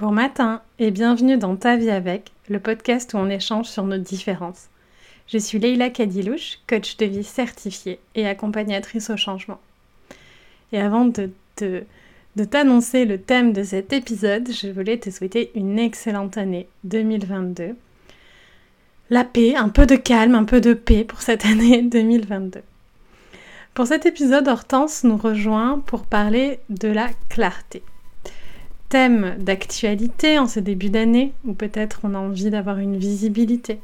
Bon matin et bienvenue dans Ta vie avec, le podcast où on échange sur nos différences. Je suis Leila Kadilouche, coach de vie certifiée et accompagnatrice au changement. Et avant de, de t'annoncer le thème de cet épisode, je voulais te souhaiter une excellente année 2022. La paix, un peu de calme, un peu de paix pour cette année 2022. Pour cet épisode, Hortense nous rejoint pour parler de la clarté thème d'actualité en ce début d'année, ou peut-être on a envie d'avoir une visibilité.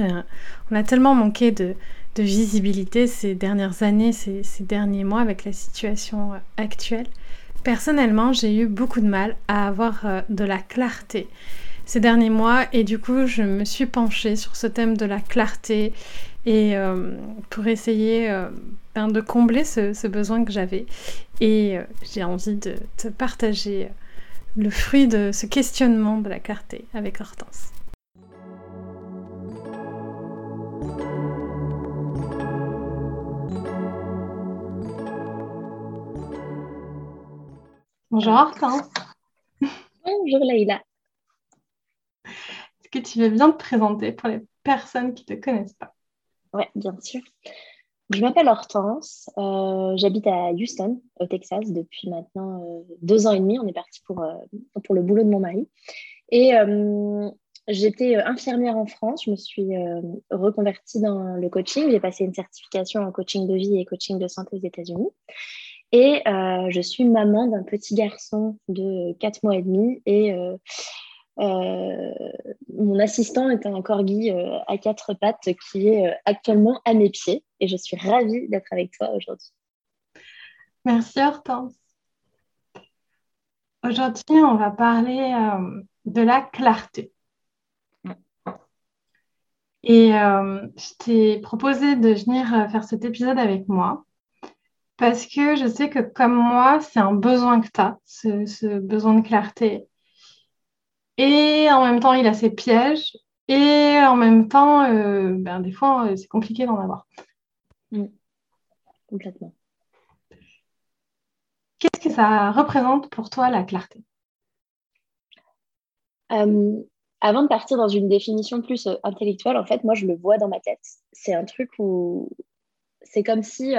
Euh, on a tellement manqué de, visibilité ces dernières années, ces, derniers mois avec la situation euh, actuelle. Personnellement, j'ai eu beaucoup de mal à avoir euh, de la clarté ces derniers mois et du coup, je me suis penchée sur ce thème de la clarté et pour essayer ben, de combler ce, ce besoin que j'avais. Et j'ai envie de te partager le fruit de ce questionnement de la clarté avec Hortense. Bonjour Hortense. Bonjour Leïla. Est-ce que tu veux bien te présenter pour les personnes qui ne te connaissent pas? Oui, bien sûr. Je m'appelle Hortense, euh, j'habite à Houston, au Texas, depuis maintenant euh, deux ans et demi. On est parti pour, euh, pour le boulot de mon mari. Et j'étais infirmière en France, je me suis reconvertie dans le coaching. J'ai passé une certification en coaching de vie et coaching de santé aux États-Unis. Et je suis maman d'un petit garçon de quatre mois et demi euh, mon assistant est un corgi euh, à quatre pattes qui est euh, actuellement à mes pieds et je suis ravie d'être avec toi aujourd'hui. Merci Hortense. Aujourd'hui, on va parler de la clarté. Et je t'ai proposé de venir faire cet épisode avec moi parce que je sais que comme moi, c'est un besoin que tu as, ce, besoin de clarté. Et en même temps, il a ses pièges. Et en même temps, euh, ben, des fois, euh, c'est compliqué d'en avoir. Mm. Complètement. Qu'est-ce que ça représente pour toi la clarté? Euh, Avant de partir dans une définition plus intellectuelle, en fait, moi, je le vois dans ma tête. C'est un truc où c'est comme si,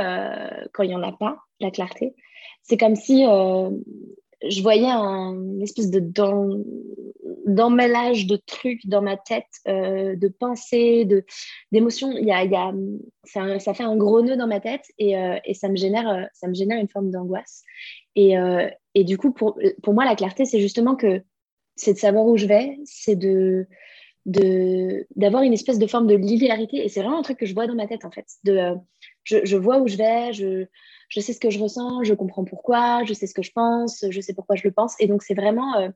quand il n'y en a pas, la clarté, c'est comme si je voyais un espèce de d'emmêlage de trucs dans ma tête, euh, de pensées, de, d'émotions. Il y a, y a, ça, ça, fait un gros nœud dans ma tête et, euh, et, ça, me génère, euh, ça me génère une forme d'angoisse. Et, et du coup, pour, pour moi, la clarté, c'est justement que c'est de savoir où je vais, c'est de, de, d'avoir une espèce de forme de linéarité. Et c'est vraiment un truc que je vois dans ma tête, en fait. De, je, je vois où je vais, je, je sais ce que je ressens, je comprends pourquoi, je sais ce que je pense, je sais pourquoi je le pense. Et donc, c'est vraiment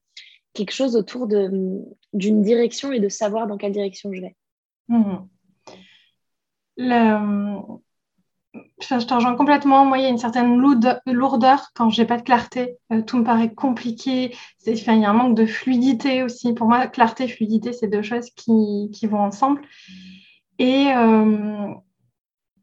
quelque chose autour d'une direction et de savoir dans quelle direction je vais. Mhm. je te rejoins complètement. Moi, il y a une certaine lourdeur quand j'ai pas de clarté. Euh, tout me paraît compliqué. Il y a un manque de fluidité aussi. Pour moi, clarté, fluidité, c'est deux choses qui, qui vont ensemble. Et euh,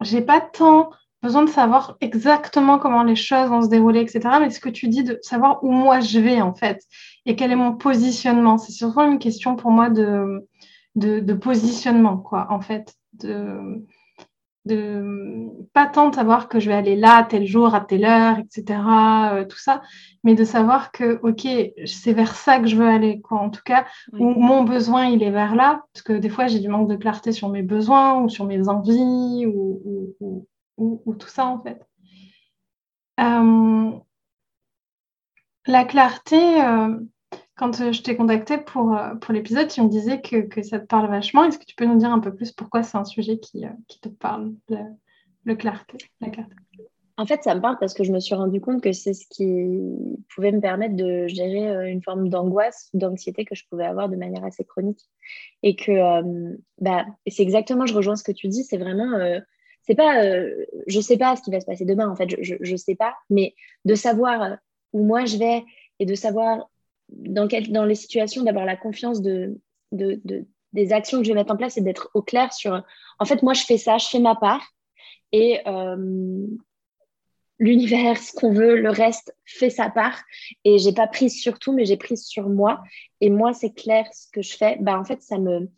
j'ai pas tant besoin de savoir exactement comment les choses vont se dérouler, etc. Mais ce que tu dis de savoir où moi je vais, en fait, et quel est mon positionnement. C'est surtout une question pour moi de, de, positionnement, quoi, en fait. De, de pas tant de savoir que je vais aller là, tel jour, à telle heure, etc., euh, tout ça, mais de savoir que, OK, c'est vers ça que je veux aller, quoi, en tout cas, où mon besoin, il est vers là, parce que des fois, j'ai du manque de clarté sur mes besoins ou sur mes envies ou, ou ou, tout ça en fait. Euh, la clarté, euh, quand euh, je t'ai contacté pour, pour l'épisode, tu me disais que, que, ça te parle vachement. Est-ce que tu peux nous dire un peu plus pourquoi c'est un sujet qui, qui te parle, le, clarté, la clarté? En fait, ça me parle parce que je me suis rendu compte que c'est ce qui pouvait me permettre de gérer une forme d'angoisse, d'anxiété que je pouvais avoir de manière assez chronique. Et que bah, c'est exactement, je rejoins ce que tu dis, c'est vraiment c'est pas, euh, je sais pas ce qui va se passer demain, en fait, je, je, sais pas, mais de savoir où moi je vais et de savoir dans, quel, dans les situations, d'avoir la confiance de, de, des actions que je vais mettre en place et d'être au clair sur, en fait, moi je fais ça, je fais ma part et, euh, l'univers, ce qu'on veut, le reste fait sa part. Et j'ai pas prise sur tout, mais j'ai prise sur moi. Et moi, c'est clair, ce que je fais, bah, en fait, ça me,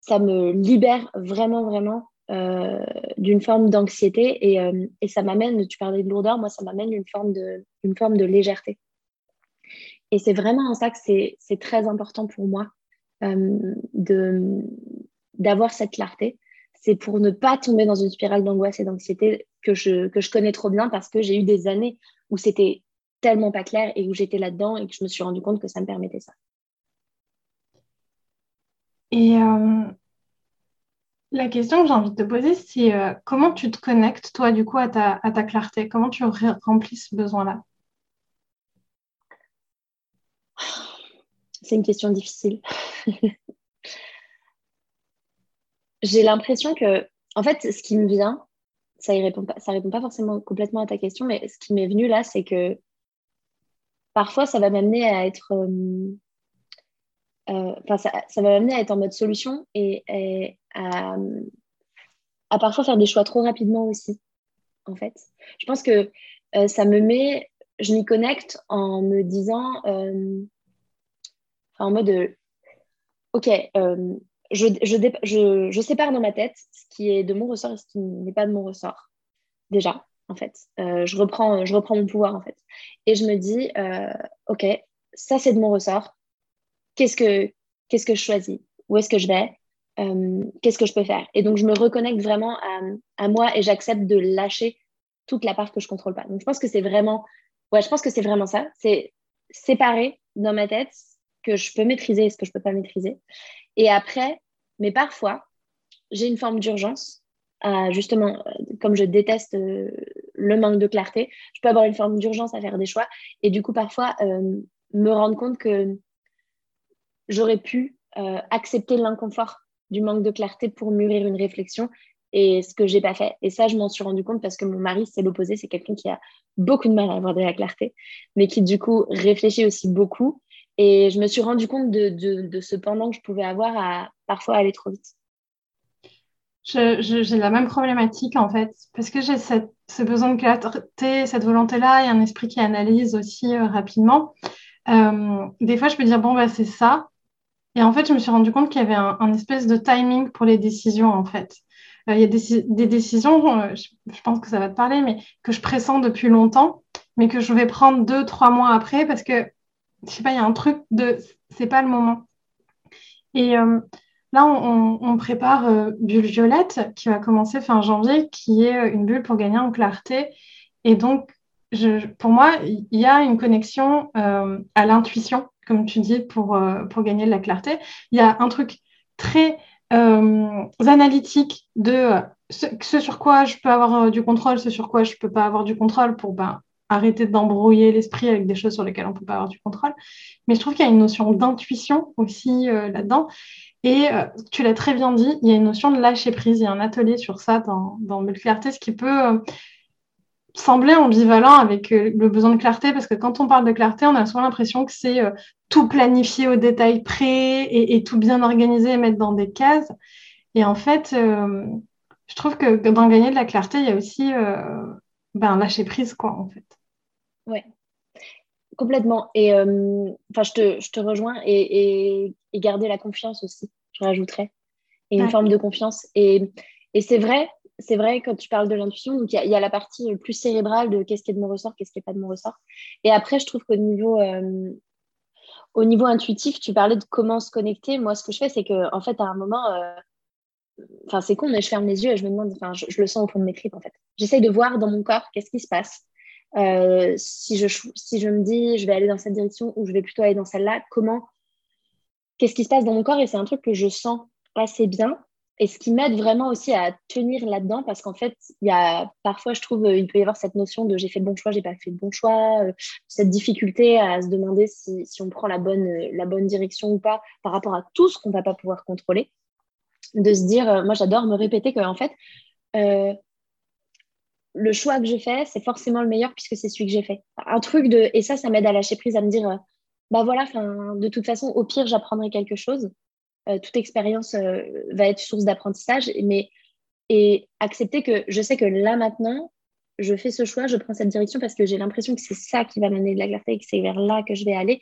ça me libère vraiment, vraiment euh, d'une forme d'anxiété. Et, euh, et, ça m'amène, tu parlais de lourdeur, moi, ça m'amène une forme de, une forme de légèreté. Et c'est vraiment en ça que c'est très important pour moi euh, d'avoir cette clarté c'est pour ne pas tomber dans une spirale d'angoisse et d'anxiété que je, que je connais trop bien parce que j'ai eu des années où c'était tellement pas clair et où j'étais là-dedans et que je me suis rendu compte que ça me permettait ça. Et la question que j'ai envie de te poser, c'est euh, comment tu te connectes, toi, du coup, à ta, clarté? Comment tu remplis ce besoin-là? C'est une question difficile. j'ai l'impression que, en fait, ce qui me vient, ça ne répond, pas, répond pas forcément complètement à ta question, mais ce qui m'est venu là, c'est que parfois, ça va m'amener à être. Euh, enfin, ça, ça, va m'amener à être en mode solution et, à, à, parfois faire des choix trop rapidement aussi, en fait. Je pense que euh, ça me met. Je m'y connecte en me disant. en mode. Ok, je, je, je, sépare dans ma tête ce qui est de mon ressort et ce qui n'est pas de mon ressort, déjà, en fait. Euh, je, reprends, je reprends mon pouvoir, en fait. Et je me dis, euh, OK, ça, c'est de mon ressort. Qu'est-ce que, qu'est-ce que je choisis? Où est-ce que je vais? Euh, Qu'est-ce que je peux faire? Et donc, je me reconnecte vraiment à, à moi et j'accepte de lâcher toute la part que je contrôle pas. Donc, je pense que c'est vraiment, ouais, je pense que c'est vraiment ça. C'est séparer dans ma tête ce que je peux maîtriser et ce que je peux pas maîtriser. Et après, mais parfois, j'ai une forme d'urgence. justement, comme je déteste euh, le manque de clarté, je peux avoir une forme d'urgence à faire des choix. Et du coup, parfois, euh, me rendre compte que j'aurais pu euh, accepter l'inconfort du manque de clarté pour mûrir une réflexion et ce que j'ai pas fait. Et ça, je m'en suis rendu compte parce que mon mari, c'est l'opposé, c'est quelqu'un qui a beaucoup de mal à avoir de la clarté, mais qui du coup réfléchit aussi beaucoup et je me suis rendu compte de, de, ce pendant que je pouvais avoir à parfois aller trop vite. J'ai la même problématique en fait, parce que j'ai ce besoin de clarté, cette volonté-là et un esprit qui analyse aussi euh, rapidement. Euh, des fois, je peux dire, bon, bah, c'est ça. Et en fait, je me suis rendu compte qu'il y avait un, espèce de timing pour les décisions en fait. Euh, il y a des, décisions, je, je, pense que ça va te parler, mais que je pressens depuis longtemps, mais que je vais prendre deux, trois mois après parce que je sais pas, il y a un truc de c'est pas le moment. Et euh, là, on, prépare euh, Bulle Violette qui va commencer fin janvier, qui est euh, une bulle pour gagner en clarté. Et donc, pour moi, il y a une connexion à l'intuition, comme tu dis, pour, pour gagner de la clarté. Il y a un truc très analytique de ce, sur quoi je peux avoir du contrôle, ce sur quoi je ne peux pas avoir du contrôle pour ben, arrêter d'embrouiller l'esprit avec des choses sur lesquelles on ne peut pas avoir du contrôle. Mais je trouve qu'il y a une notion d'intuition aussi euh, là-dedans. Et euh, tu l'as très bien dit, il y a une notion de lâcher prise. Il y a un atelier sur ça dans, dans Belle Clarté, ce qui peut euh, sembler ambivalent avec le besoin de clarté, parce que quand on parle de clarté, on a souvent l'impression que c'est tout planifier au détail près et, tout bien organiser et mettre dans des cases. Et en fait, je trouve que, dans gagner de la clarté, il y a aussi ben, lâcher prise, quoi, en fait. Ouais, complètement. Et euh, enfin, je, te, je, te, rejoins et, et, garder la confiance aussi, je rajouterais. Et une forme de confiance. Et, et c'est vrai, c'est vrai quand tu parles de l'intuition, donc il y, a la partie plus cérébrale de qu'est-ce qui est de mon ressort, qu'est-ce qui n'est pas de mon ressort. Et après, je trouve qu'au niveau, euh, au niveau intuitif, tu parlais de comment se connecter. Moi, ce que je fais, c'est que fait, à un moment, euh, enfin, c'est con, mais je ferme les yeux et je me demande, enfin, je, le sens au fond de mes tripes, en fait. J'essaye de voir dans mon corps qu'est-ce qui se passe. Euh, si, je, si je me dis je vais aller dans cette direction ou je vais plutôt aller dans celle-là, comment, qu'est-ce qui se passe dans mon corps Et c'est un truc que je sens assez bien et ce qui m'aide vraiment aussi à tenir là-dedans parce qu'en fait, il y a parfois, je trouve, il peut y avoir cette notion de j'ai fait le bon choix, j'ai pas fait le bon choix, euh, cette difficulté à se demander si, on prend la bonne, la bonne direction ou pas par rapport à tout ce qu'on va pas pouvoir contrôler. De se dire, euh, moi j'adore me répéter que en fait, le choix que j'ai fait, c'est forcément le meilleur puisque c'est celui que j'ai fait. Un truc de. Et ça, ça m'aide à lâcher prise, à me dire, euh, bah voilà, de toute façon, au pire, j'apprendrai quelque chose. Euh, toute expérience euh, va être source d'apprentissage, mais accepter que je sais que là maintenant, je fais ce choix, je prends cette direction parce que j'ai l'impression que c'est ça qui va m'amener de la clarté et que c'est vers là que je vais aller.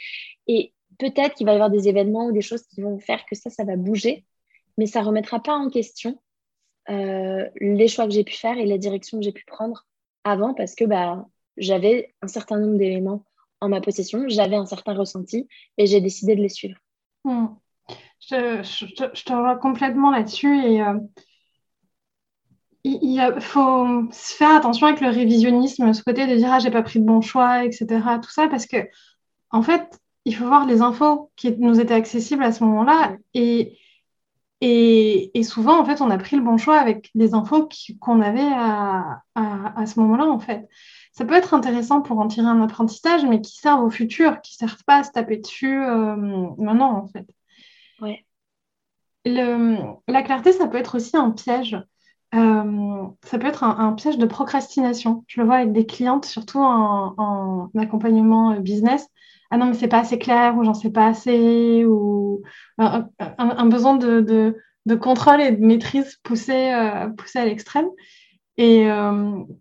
Et peut-être qu'il va y avoir des événements ou des choses qui vont faire que ça, ça va bouger, mais ça ne remettra pas en question euh, les choix que j'ai pu faire et la direction que j'ai pu prendre avant parce que bah, j'avais un certain nombre d'éléments en ma possession, j'avais un certain ressenti et j'ai décidé de les suivre. Hmm. Je, je, te rejoins complètement là-dessus et euh, il, faut faire attention avec le révisionnisme, ce côté de dire ah j'ai pas pris de bon choix, etc. Tout ça parce que en fait il faut voir les infos qui nous étaient accessibles à ce moment-là et, et, souvent en fait on a pris le bon choix avec les infos qu'on avait à, à, ce moment-là en fait. Ça peut être intéressant pour en tirer un apprentissage, mais qui servent au futur, qui ne servent pas à se taper dessus euh, maintenant en fait. Ouais. Le, la clarté, ça peut être aussi un piège. Euh, ça peut être un, piège de procrastination. Je le vois avec des clientes, surtout en, accompagnement euh, business. Ah non, mais c'est pas assez clair, ou j'en sais pas assez, ou un, besoin de, contrôle et de maîtrise poussé, euh, poussé à l'extrême. Et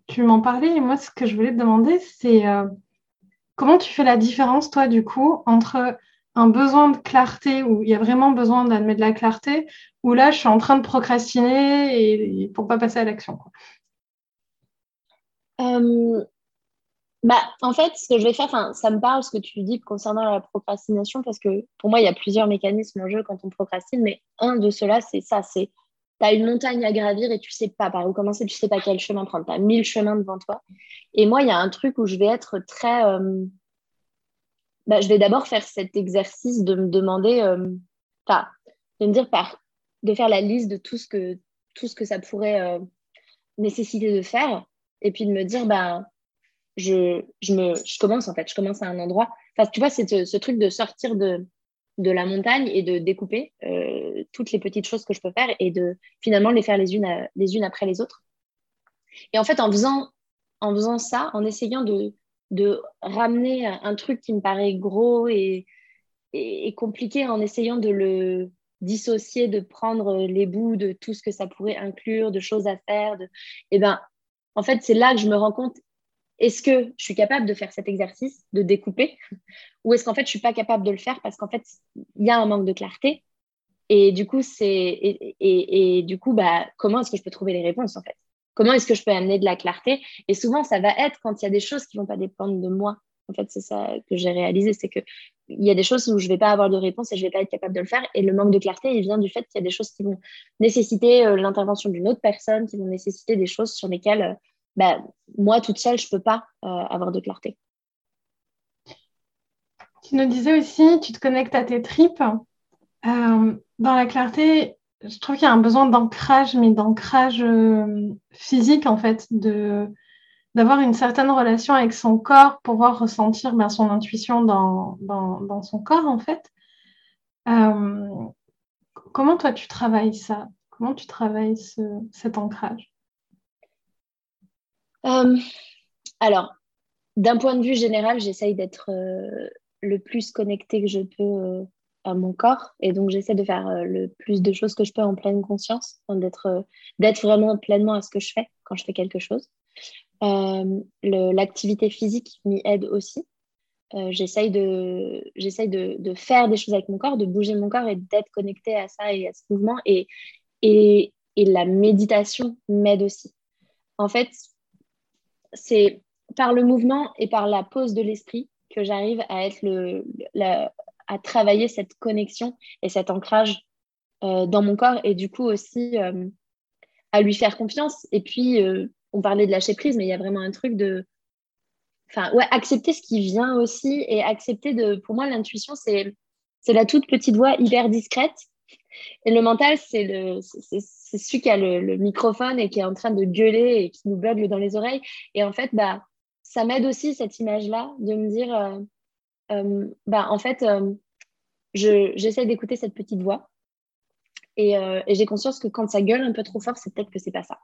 tu m'en parlais, et moi, ce que je voulais te demander, c'est comment tu fais la différence, toi, du coup, entre un besoin de clarté où il y a vraiment besoin d'admettre de la clarté, ou là, je suis en train de procrastiner et, pour pas passer à l'action. Euh, bah, en fait, ce que je vais faire, ça me parle ce que tu dis concernant la procrastination, parce que pour moi, il y a plusieurs mécanismes en jeu quand on procrastine, mais un de ceux-là, c'est ça, c'est tu as une montagne à gravir et tu sais pas par où commencer, tu sais pas quel chemin prendre, tu as mille chemins devant toi. Et moi, il y a un truc où je vais être très... Euh, bah, je vais d'abord faire cet exercice de me demander, euh, de me dire par, de faire la liste de tout ce que, tout ce que ça pourrait euh, nécessiter de faire, et puis de me dire, bah, je, je, me, je commence en fait, je commence à un endroit. Enfin, tu vois, c'est ce, truc de sortir de, de la montagne et de découper euh, toutes les petites choses que je peux faire et de finalement les faire les unes, les unes après les autres. Et en fait, en faisant, en faisant ça, en essayant de, de ramener un truc qui me paraît gros et, compliqué en essayant de le dissocier, de prendre les bouts de tout ce que ça pourrait inclure, de choses à faire. Et eh ben, en fait, c'est là que je me rends compte, est-ce que je suis capable de faire cet exercice, de découper, ou est-ce qu'en fait, je suis pas capable de le faire parce qu'en fait, il y a un manque de clarté. Et du coup, c'est et, et, et, du coup, bah, comment est-ce que je peux trouver les réponses en fait? Comment est-ce que je peux amener de la clarté? Et souvent, ça va être quand il y a des choses qui ne vont pas dépendre de moi. En fait, c'est ça que j'ai réalisé, c'est qu'il y a des choses où je ne vais pas avoir de réponse et je ne vais pas être capable de le faire. Et le manque de clarté, il vient du fait qu'il y a des choses qui vont nécessiter euh, l'intervention d'une autre personne, qui vont nécessiter des choses sur lesquelles, euh, bah, moi, toute seule, je ne peux pas euh, avoir de clarté. Tu nous disais aussi, tu te connectes à tes tripes. dans la clarté, je trouve qu'il y a un besoin d'ancrage, mais d'ancrage euh, physique, en fait, de d'avoir une certaine relation avec son corps, pouvoir ressentir ben, son intuition dans, dans, son corps, en fait. Euh, comment toi, tu travailles ça? Comment tu travailles cet ancrage? Euh, Alors, d'un point de vue général, j'essaye d'être le plus connecté que je peux à mon corps. Et donc, j'essaie de faire euh, le plus de choses que je peux en pleine conscience, d'être, euh, d'être vraiment pleinement à ce que je fais quand je fais quelque chose. Euh, l'activité physique m'y aide aussi. j'essaye de, j'essaye de, de, faire des choses avec mon corps, de bouger mon corps et d'être connecté à ça et à ce mouvement. Et, et, et la méditation m'aide aussi. En fait, c'est par le mouvement et par la pose de l'esprit que j'arrive à être le, la, à travailler cette connexion et cet ancrage euh, dans mon corps et du coup aussi euh, à lui faire confiance. Et puis, euh, on parlait de lâcher prise, mais il y a vraiment un truc de... Enfin, ouais, accepter ce qui vient aussi et accepter de... Pour moi, l'intuition, c'est, c'est la toute petite voix hyper discrète. Et le mental, c'est, celui qui a le, microphone et qui est en train de gueuler et qui nous bugle dans les oreilles. Et en fait, bah, ça m'aide aussi, cette image-là, de me dire bah, en fait, euh, j'essaie d'écouter cette petite voix. Euh, et, j'ai conscience que quand ça gueule un peu trop fort, c'est peut-être que c'est pas ça.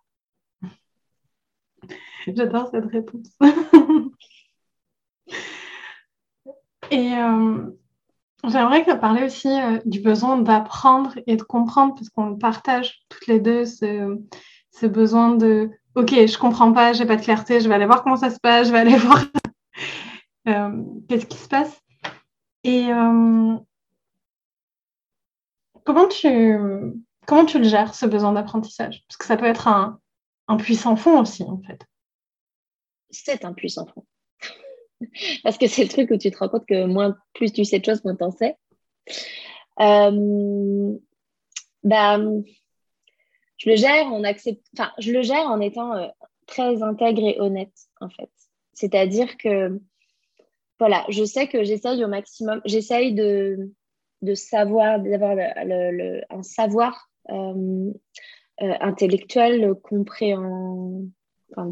J'adore cette réponse. et j'aimerais parler aussi du besoin d'apprendre et de comprendre, parce qu'on partage toutes les deux ce, ce besoin de ok, je comprends pas, j'ai pas de clarté, je vais aller voir comment ça se passe, je vais aller voir euh, qu'est-ce qui se passe? Et euh, comment tu comment tu le gères ce besoin d'apprentissage? Parce que ça peut être un, un puissant fond aussi en fait. C'est un puissant fond. Parce que c'est le truc où tu te rends compte que moins plus tu sais de choses, moins t'en sais. Euh, bah, je le gère en accepte, enfin, je le gère en étant euh, très intègre et honnête, en fait. C'est-à-dire que, voilà, je sais que j'essaye au maximum, j'essaye de, de savoir, d'avoir un savoir euh, euh, intellectuel, de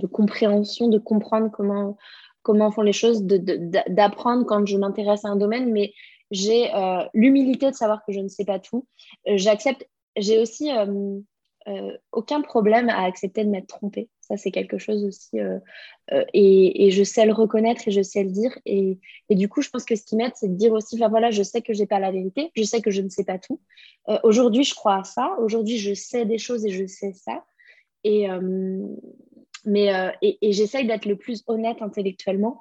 compréhension, de comprendre comment, comment font les choses, d'apprendre quand je m'intéresse à un domaine, mais j'ai l'humilité de savoir que je ne sais pas tout. J'accepte, j'ai aussi euh, aucun problème à accepter de m'être trompée. Ça, c'est quelque chose aussi. Euh, euh, et, je sais le reconnaître et je sais le dire. Et, du coup, je pense que ce qui m'aide, c'est de dire aussi, voilà, je sais que je n'ai pas la vérité, je sais que je ne sais pas tout. aujourd'hui, je crois à ça. Aujourd'hui, je sais des choses et je sais ça. Et, mais, et, j'essaye d'être le plus honnête intellectuellement.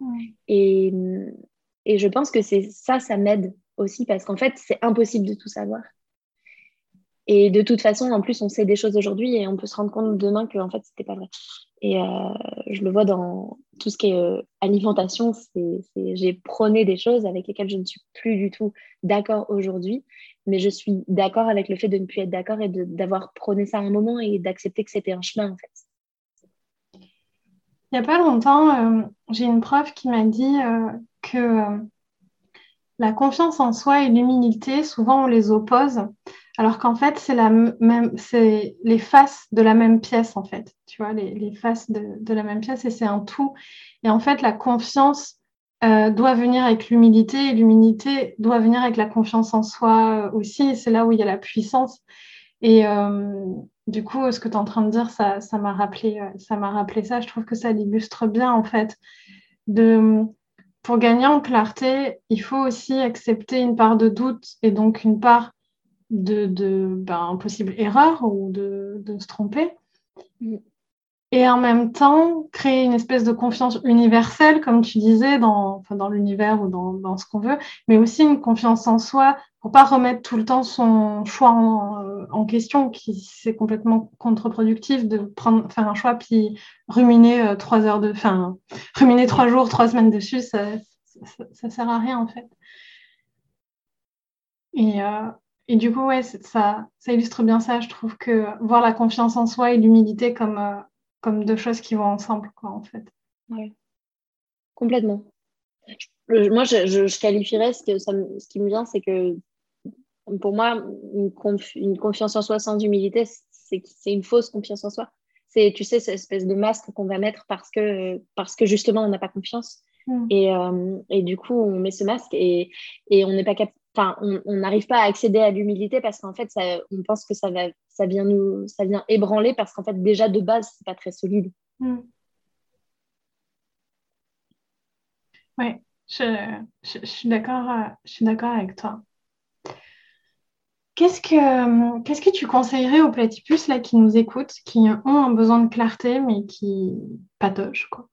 Et, et je pense que c'est ça, ça m'aide aussi parce qu'en fait, c'est impossible de tout savoir. Et de toute façon, en plus, on sait des choses aujourd'hui et on peut se rendre compte demain que en fait, c'était pas vrai. Et euh, je le vois dans tout ce qui est euh, alimentation. j'ai prôné des choses avec lesquelles je ne suis plus du tout d'accord aujourd'hui, mais je suis d'accord avec le fait de ne plus être d'accord et d'avoir prôné ça à un moment et d'accepter que c'était un chemin en fait. Il n'y a pas longtemps, euh, j'ai une prof qui m'a dit que la confiance en soi et l'humilité, souvent on les oppose alors qu'en fait, c'est les faces de la même pièce, en fait. Tu vois, les, faces de, la même pièce et c'est un tout. Et en fait, la confiance euh, doit venir avec l'humilité et l'humilité doit venir avec la confiance en soi euh, aussi. C'est là où il y a la puissance. Et euh, du coup, ce que tu es en train de dire, ça, ça m'a rappelé, ça m'a rappelé ça. Je trouve que ça l'illustre bien, en fait. De, pour gagner en clarté, il faut aussi accepter une part de doute et donc une part de, de ben, possible erreur ou de, de, se tromper. Et en même temps, créer une espèce de confiance universelle, comme tu disais, dans, enfin, dans l'univers ou dans, dans ce qu'on veut, mais aussi une confiance en soi pour pas remettre tout le temps son choix en, euh, en question, qui c'est complètement contre-productif de prendre, faire un choix puis ruminer euh, trois heures de, enfin, ruminer trois jours, trois semaines dessus, ça, ça, ça, sert à rien en fait. Et, euh, et du coup, ouais, ça, ça illustre bien ça. Je trouve que voir la confiance en soi et l'humilité comme, euh, comme deux choses qui vont ensemble, quoi, en fait. Ouais. Complètement. moi, je, je, qualifierais ce, que ça, ce qui me vient, c'est que pour moi, une, une, confiance en soi sans humilité, c'est une fausse confiance en soi. C'est, tu sais, cette espèce de masque qu'on va mettre parce que, parce que justement, on n'a pas confiance. Mm. Et, euh, et, du coup, on met ce masque et, et on n'est pas capable enfin, on n'arrive pas à accéder à l'humilité parce qu'en fait, ça, on pense que ça, va, ça, vient nous, ça vient ébranler parce qu'en fait, déjà de base, c'est pas très solide. Mm. Oui, je, je, suis d'accord, euh, je suis d'accord avec toi. Qu'est-ce que, qu'est-ce que tu conseillerais aux platypus là, qui nous écoutent, qui ont un besoin de clarté mais qui patogent quoi?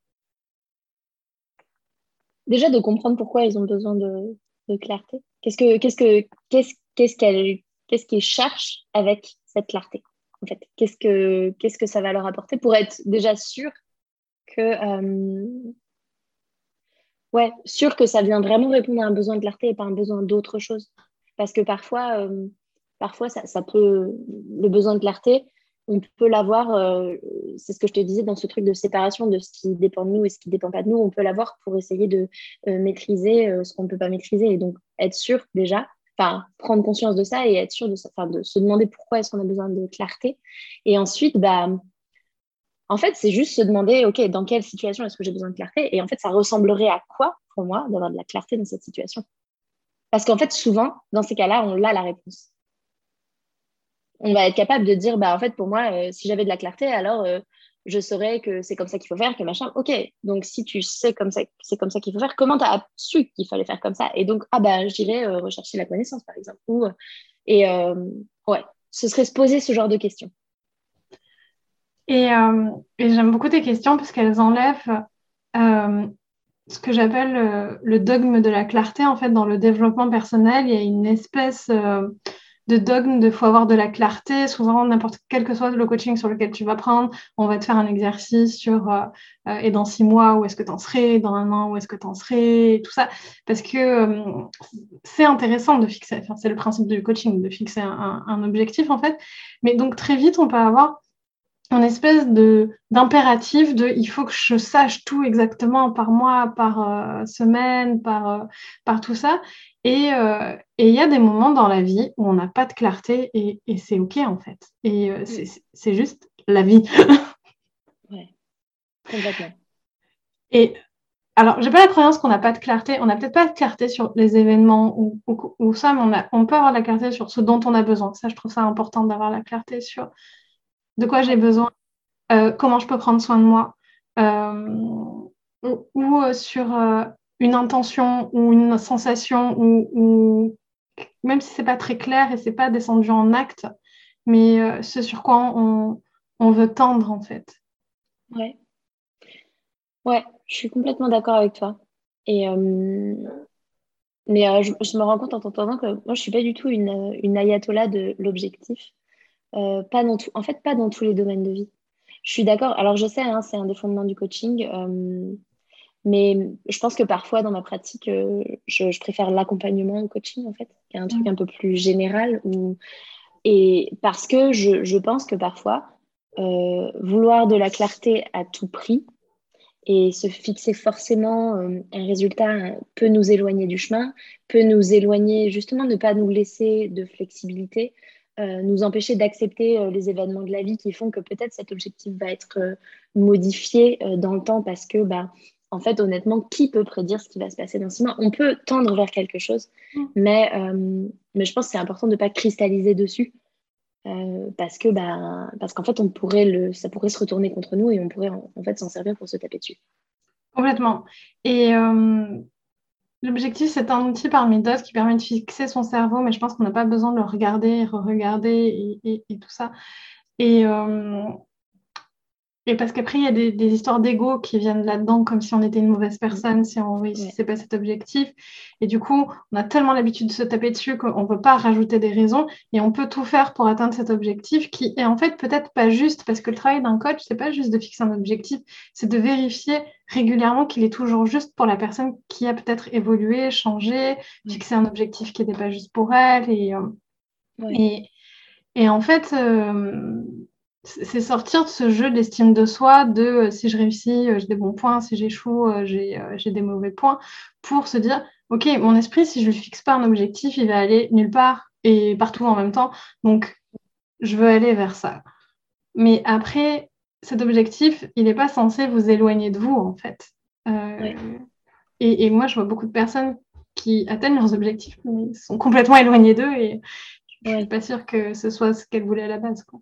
Déjà de comprendre pourquoi ils ont besoin de, de clarté Qu'est-ce que qu'est-ce que qu'est-ce qu'est-ce qu'elle qu'est-ce qu'ils cherchent avec cette clarté En fait, qu'est-ce que qu'est-ce que ça va leur apporter pour être déjà sûr que euh, ouais sûr que ça vient vraiment répondre à un besoin de clarté et pas un besoin d'autre chose? Parce que parfois euh, parfois ça, ça, peut le besoin de clarté on peut l'avoir, euh, c'est ce que je te disais dans ce truc de séparation de ce qui dépend de nous et ce qui ne dépend pas de nous, on peut l'avoir pour essayer de euh, maîtriser euh, ce qu'on ne peut pas maîtriser. Et donc être sûr déjà, enfin prendre conscience de ça et être sûr de, de se demander pourquoi est-ce qu'on a besoin de clarté. Et ensuite, bah, en fait, c'est juste se demander, OK, dans quelle situation est-ce que j'ai besoin de clarté? Et en fait, ça ressemblerait à quoi pour moi d'avoir de la clarté dans cette situation? Parce qu'en fait, souvent, dans ces cas-là, on a la réponse on va être capable de dire, bah, en fait, pour moi, euh, si j'avais de la clarté, alors euh, je saurais que c'est comme ça qu'il faut faire, que machin. Ok, donc si tu sais comme ça, c'est comme ça qu'il faut faire, comment tu as su qu'il fallait faire comme ça? Et donc, ah bah, j'irais euh, rechercher la connaissance, par exemple. et ouais, ce serait se poser ce genre de questions. Et, j'aime beaucoup tes questions parce qu'elles enlèvent ce que j'appelle le dogme de la clarté. En fait, dans le développement personnel, il y a une espèce de dogme de faut avoir de la clarté. Souvent, n'importe quel que soit le coaching sur lequel tu vas prendre, on va te faire un exercice sur euh, euh, et dans six mois, où est-ce que tu en serais, dans un an, où est-ce que tu en serais, et tout ça. Parce que euh, c'est intéressant de fixer, enfin, c'est le principe du coaching, de fixer un, un, objectif en fait. Mais donc très vite, on peut avoir une espèce de d'impératif de il faut que je sache tout exactement par mois, par semaine, par, par tout ça. Euh, et il y a des moments dans la vie où on n'a pas de clarté et, c'est OK en fait. Et euh, c'est juste la vie. ouais, complètement. Et alors, j'ai pas la croyance qu'on n'a pas de clarté. On n'a peut-être pas de clarté sur les événements ou, ou, ça, mais on, a, on, peut avoir la clarté sur ce dont on a besoin. Ça, je trouve ça important d'avoir la clarté sur de quoi j'ai besoin, euh, comment je peux prendre soin de moi, ou, ou sur une intention ou une sensation ou, même si c'est pas très clair et c'est pas descendu en acte, mais euh, ce sur quoi on, veut tendre en fait. Ouais. Ouais, je suis complètement d'accord avec toi. Et euh, mais euh, je, me rends compte en t'entendant que moi je suis pas du tout une, une ayatollah de l'objectif. Pas dans tout, en fait, pas dans tous les domaines de vie. Je suis d'accord. Alors je sais, hein, c'est un des fondements du coaching. Mais je pense que parfois, dans ma pratique, euh, je, préfère l'accompagnement au coaching, en fait, qui est un truc mm. un peu plus général. Et parce que je, pense que parfois, euh, vouloir de la clarté à tout prix et se fixer forcément euh, un résultat peut nous éloigner du chemin, peut nous éloigner, justement, ne pas nous laisser de flexibilité, nous empêcher d'accepter les événements de la vie qui font que peut-être cet objectif va être modifié dans le temps parce que bah, en fait, honnêtement, qui peut prédire ce qui va se passer dans six mois? On peut tendre vers quelque chose, mm. mais, euh, mais je pense que c'est important de ne pas cristalliser dessus. Euh, parce que bah, parce qu'en fait on pourrait le ça pourrait se retourner contre nous et on pourrait en, fait s'en servir pour se taper dessus complètement et euh, l'objectif c'est un outil parmi d'autres qui permet de fixer son cerveau mais je pense qu'on n'a pas besoin de le regarder re-regarder et, tout ça. Et et parce qu'après, il y a des, histoires d'ego qui viennent là-dedans, comme si on était une mauvaise personne, si on réussissait pas cet objectif. Et du coup, on a tellement l'habitude de se taper dessus qu'on ne peut pas rajouter des raisons et on peut tout faire pour atteindre cet objectif qui est en fait peut-être pas juste parce que le travail d'un coach, c'est pas juste de fixer un objectif, c'est de vérifier régulièrement qu'il est toujours juste pour la personne qui a peut-être évolué, changé, fixer un objectif qui n'était pas juste pour elle. Et, euh, et, et, en fait, euh, c'est sortir de ce jeu d'estime de soi, de euh, si je réussis, euh, j'ai des bons points, si j'échoue, euh, j'ai des mauvais points, pour se dire, OK, mon esprit, si je ne lui fixe pas un objectif, il va aller nulle part et partout en même temps. Donc, je veux aller vers ça. Mais après, cet objectif, il n'est pas censé vous éloigner de vous, en fait. et, moi, je vois beaucoup de personnes qui atteignent leurs objectifs, mais sont complètement éloignées d'eux et je ne suis pas sûre que ce soit ce qu'elles voulaient à la base. Quoi.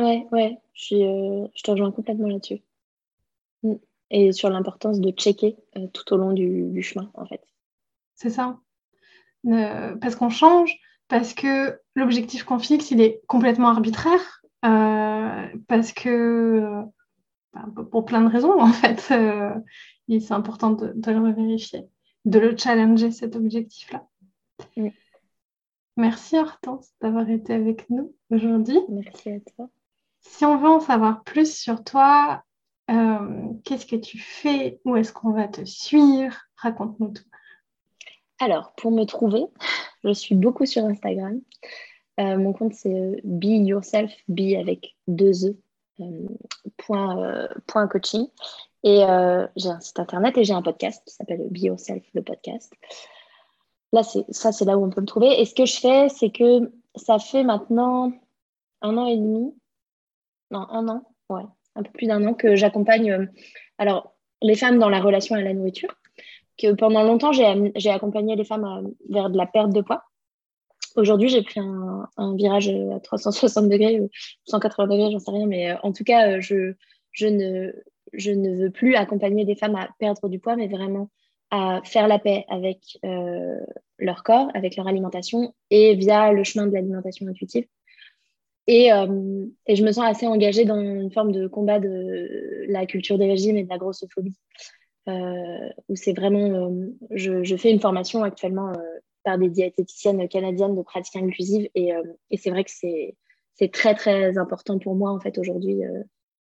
Ouais, ouais, je, euh, je te rejoins complètement là-dessus. Mm. Et sur l'importance de checker euh, tout au long du, chemin, en fait. C'est ça. Euh, parce qu'on change, parce que l'objectif qu'on fixe, il est complètement arbitraire, parce que, bah, pour plein de raisons, en fait, c'est important de, le vérifier, de le challenger, cet objectif-là. Merci Hortense d'avoir été avec nous aujourd'hui. Merci à toi. Si on veut en savoir plus sur toi, euh, qu'est-ce que tu fais? Où est-ce qu'on va te suivre? Raconte-nous tout. Alors, pour me trouver, je suis beaucoup sur Instagram. Euh, mon compte, c'est euh, Be Yourself, Be avec deux E, point, point, coaching. Et j'ai un site internet et j'ai un podcast qui s'appelle Be Yourself, le podcast. Là, ça, c'est là où on peut me trouver. Et ce que je fais, c'est que ça fait maintenant un an et demi un an, ouais, un peu plus d'un an que j'accompagne euh, alors les femmes dans la relation à la nourriture. Que pendant longtemps, j'ai accompagné les femmes vers de la perte de poids. Aujourd'hui, j'ai pris un, virage à 360 degrés ou 180 degrés, j'en sais rien, mais euh, en tout cas, euh, je, je, ne, je ne veux plus accompagner des femmes à perdre du poids, mais vraiment à faire la paix avec leur corps, avec leur alimentation et via le chemin de l'alimentation intuitive Et, euh, et, je me sens assez engagée dans une forme de combat de la culture des régimes et de la grossophobie, euh, où c'est vraiment, je, je, fais une formation actuellement par des diététiciennes canadiennes de pratique inclusive, et, et c'est vrai que c'est c'est très très important pour moi en fait aujourd'hui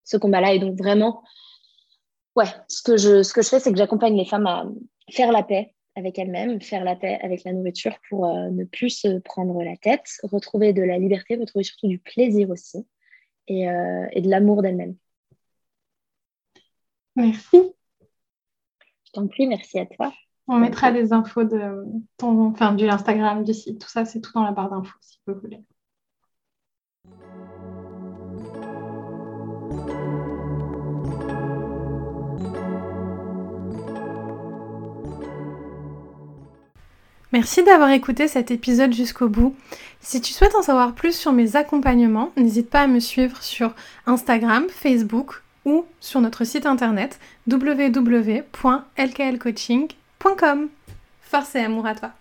ce combat-là. Et donc vraiment, ouais, ce que je, ce que je fais, c'est que j'accompagne les femmes à faire la paix avec elles-mêmes, faire la paix avec la nourriture pour euh, ne plus se prendre la tête, retrouver de la liberté, retrouver surtout du plaisir aussi et, euh, et de l'amour d'elles-mêmes. Merci. Je t'en prie, merci à toi. On mettra les infos de ton, enfin, du Instagram, du site, tout ça, c'est tout dans la barre d'infos si vous voulez. Merci d'avoir écouté cet épisode jusqu'au bout. Si tu souhaites en savoir plus sur mes accompagnements, n'hésite pas à me suivre sur Instagram, Facebook ou sur notre site internet www.lklcoaching.com. Force et amour à toi